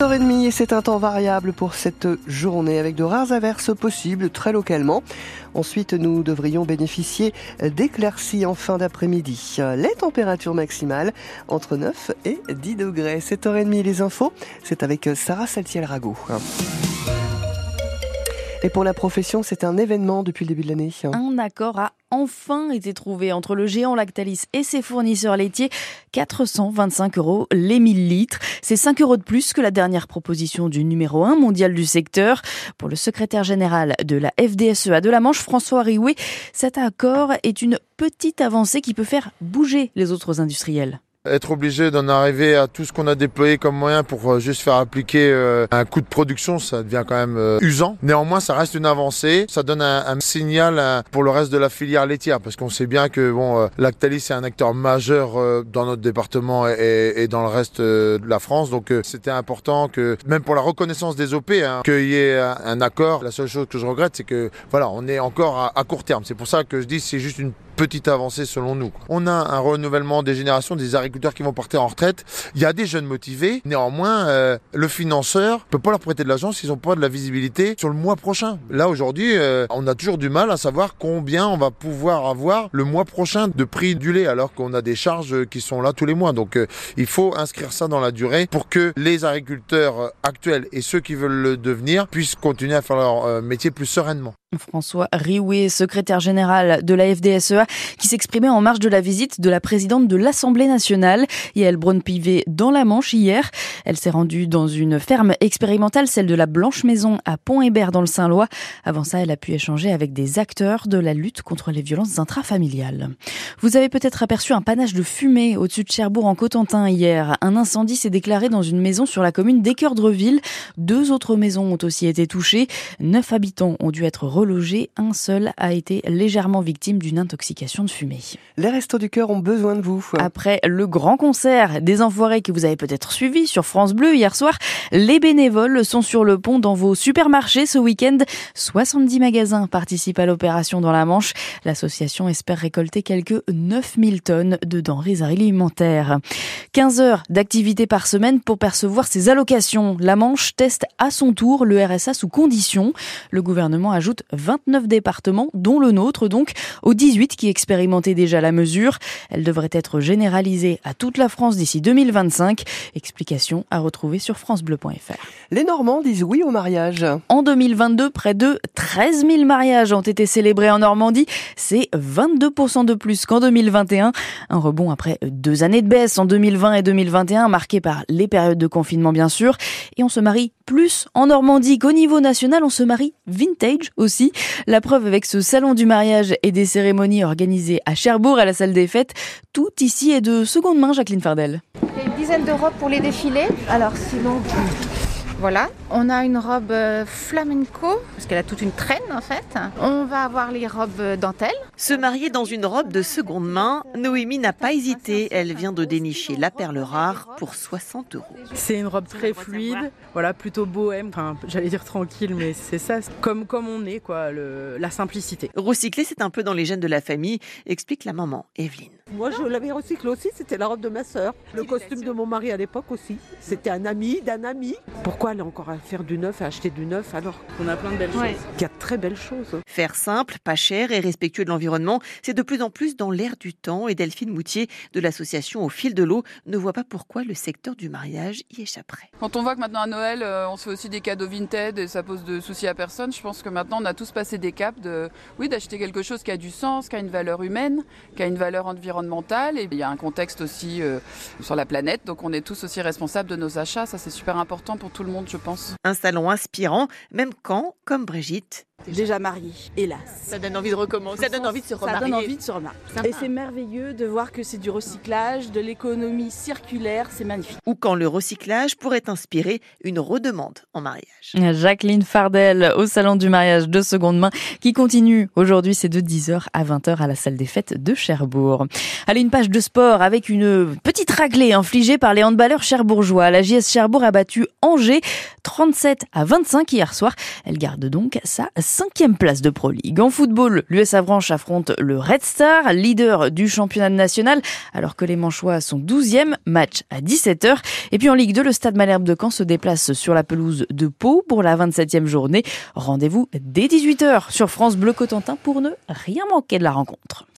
h et c'est un temps variable pour cette journée avec de rares averses possibles très localement. Ensuite, nous devrions bénéficier d'éclaircies en fin d'après-midi. Les températures maximales entre 9 et 10 degrés. 7h30 les infos, c'est avec Sarah Saltiel-Rago. Et pour la profession, c'est un événement depuis le début de l'année. Un accord a enfin été trouvé entre le géant Lactalis et ses fournisseurs laitiers. 425 euros les 1000 litres. C'est 5 euros de plus que la dernière proposition du numéro 1 mondial du secteur. Pour le secrétaire général de la FDSEA de la Manche, François Rioué, cet accord est une petite avancée qui peut faire bouger les autres industriels être obligé d'en arriver à tout ce qu'on a déployé comme moyen pour euh, juste faire appliquer euh, un coût de production, ça devient quand même euh, usant. Néanmoins, ça reste une avancée. Ça donne un, signal pour le reste de la filière laitière, parce qu'on sait bien que bon, Lactalis est un acteur majeur dans notre département et, dans le reste de la France. Donc, c'était important que, même pour la reconnaissance des OP, hein, qu'il y ait un accord. La seule chose que je regrette, c'est que voilà, on est encore à, à court terme. C'est pour ça que je dis c'est juste une petite avancée selon nous. On a un renouvellement des générations des agriculteurs qui vont partir en retraite. Il y a des jeunes motivés. Néanmoins, euh, le financeur peut pas leur prêter de l'argent s'ils n'ont pas de la visibilité sur le mois prochain. Là aujourd'hui, euh, on a toujours du mal à savoir combien on va pouvoir avoir le mois prochain de prix du lait alors qu'on a des charges qui sont là tous les mois. Donc euh, il faut inscrire ça dans la durée pour que les agriculteurs actuels et ceux qui veulent le devenir puissent continuer à faire leur métier plus sereinement. François Rioué, secrétaire général de la FDSEA, qui s'exprimait en marge de la visite de la présidente de l'Assemblée nationale, Yael Braun-Pivet, dans la Manche hier. Elle s'est rendue dans une ferme expérimentale, celle de la Blanche Maison à Pont-Hébert dans le Saint-Lois. Avant ça, elle a pu échanger avec des acteurs de la lutte contre les violences intrafamiliales. Vous avez peut-être aperçu un panache de fumée au-dessus de Cherbourg en Cotentin hier. Un incendie s'est déclaré dans une maison sur la commune d'Équeurdreville. Deux autres maisons ont aussi été touchées. Neuf habitants ont dû être un seul a été légèrement victime d'une intoxication de fumée. Les Restos du Cœur ont besoin de vous. Après le grand concert des Enfoirés que vous avez peut-être suivi sur France Bleu hier soir, les bénévoles sont sur le pont dans vos supermarchés ce week-end. 70 magasins participent à l'opération dans la Manche. L'association espère récolter quelques 9000 tonnes de denrées alimentaires. 15 heures d'activité par semaine pour percevoir ses allocations. La Manche teste à son tour le RSA sous condition. Le gouvernement ajoute 29 départements, dont le nôtre donc, aux 18 qui expérimentaient déjà la mesure. Elle devrait être généralisée à toute la France d'ici 2025. Explication à retrouver sur francebleu.fr. Les Normands disent oui au mariage. En 2022, près de 13 000 mariages ont été célébrés en Normandie. C'est 22% de plus qu'en 2021. Un rebond après deux années de baisse en 2020 et 2021, marquées par les périodes de confinement bien sûr. Et on se marie plus en Normandie qu'au niveau national. On se marie vintage aussi la preuve avec ce salon du mariage et des cérémonies organisées à Cherbourg à la salle des fêtes. Tout ici est de seconde main, Jacqueline Fardel. Il y a une dizaine de pour les défilés. Alors sinon, voilà, on a une robe euh, flamenco, parce qu'elle a toute une traîne en fait. On va avoir les robes euh, dentelles. Se marier dans une robe de seconde main, Noémie n'a pas hésité. Elle vient de dénicher la perle rare pour 60 euros. C'est une robe très fluide, voilà, plutôt bohème, enfin j'allais dire tranquille, mais c'est ça, comme, comme on est, quoi, la simplicité. Recycler, c'est un peu dans les gènes de la famille, explique la maman, Evelyne. Moi, je l'avais recyclé aussi, c'était la robe de ma sœur. Le costume de mon mari à l'époque aussi. C'était un ami d'un ami. Pourquoi aller encore à faire du neuf, à acheter du neuf alors qu'on a plein de belles choses Il y a de très belles choses. Faire simple, pas cher et respectueux de l'environnement, c'est de plus en plus dans l'air du temps. Et Delphine Moutier de l'association Au fil de l'eau ne voit pas pourquoi le secteur du mariage y échapperait. Quand on voit que maintenant à Noël, euh, on se fait aussi des cadeaux vintage et ça pose de soucis à personne, je pense que maintenant on a tous passé des caps de, oui, d'acheter quelque chose qui a du sens, qui a une valeur humaine, qui a une valeur environnementale. Et il y a un contexte aussi euh, sur la planète, donc on est tous aussi responsables de nos achats. Ça, c'est super important pour tout le monde, je pense. Un salon inspirant, même quand, comme Brigitte, déjà mariée, hélas. Ça donne envie de recommencer, ça donne envie de se remarier. Ça donne envie de se remarier. Et c'est merveilleux de voir que c'est du recyclage, de l'économie circulaire, c'est magnifique. Ou quand le recyclage pourrait inspirer une redemande en mariage. Jacqueline Fardel au salon du mariage de seconde main qui continue aujourd'hui, c'est de 10h à 20h à la salle des fêtes de Cherbourg. Allez, une page de sport avec une petite raclée infligée par les handballeurs cherbourgeois. La JS Cherbourg a battu Angers 37 à 25 hier soir. Elle garde donc sa cinquième place de Pro League. En football, l'US Avranches affronte le Red Star, leader du championnat national, alors que les Manchois sont 12e, match à 17h. Et puis en Ligue 2, le Stade Malherbe de Caen se déplace sur la pelouse de Pau pour la 27e journée. Rendez-vous dès 18h sur France Bleu Cotentin pour ne rien manquer de la rencontre.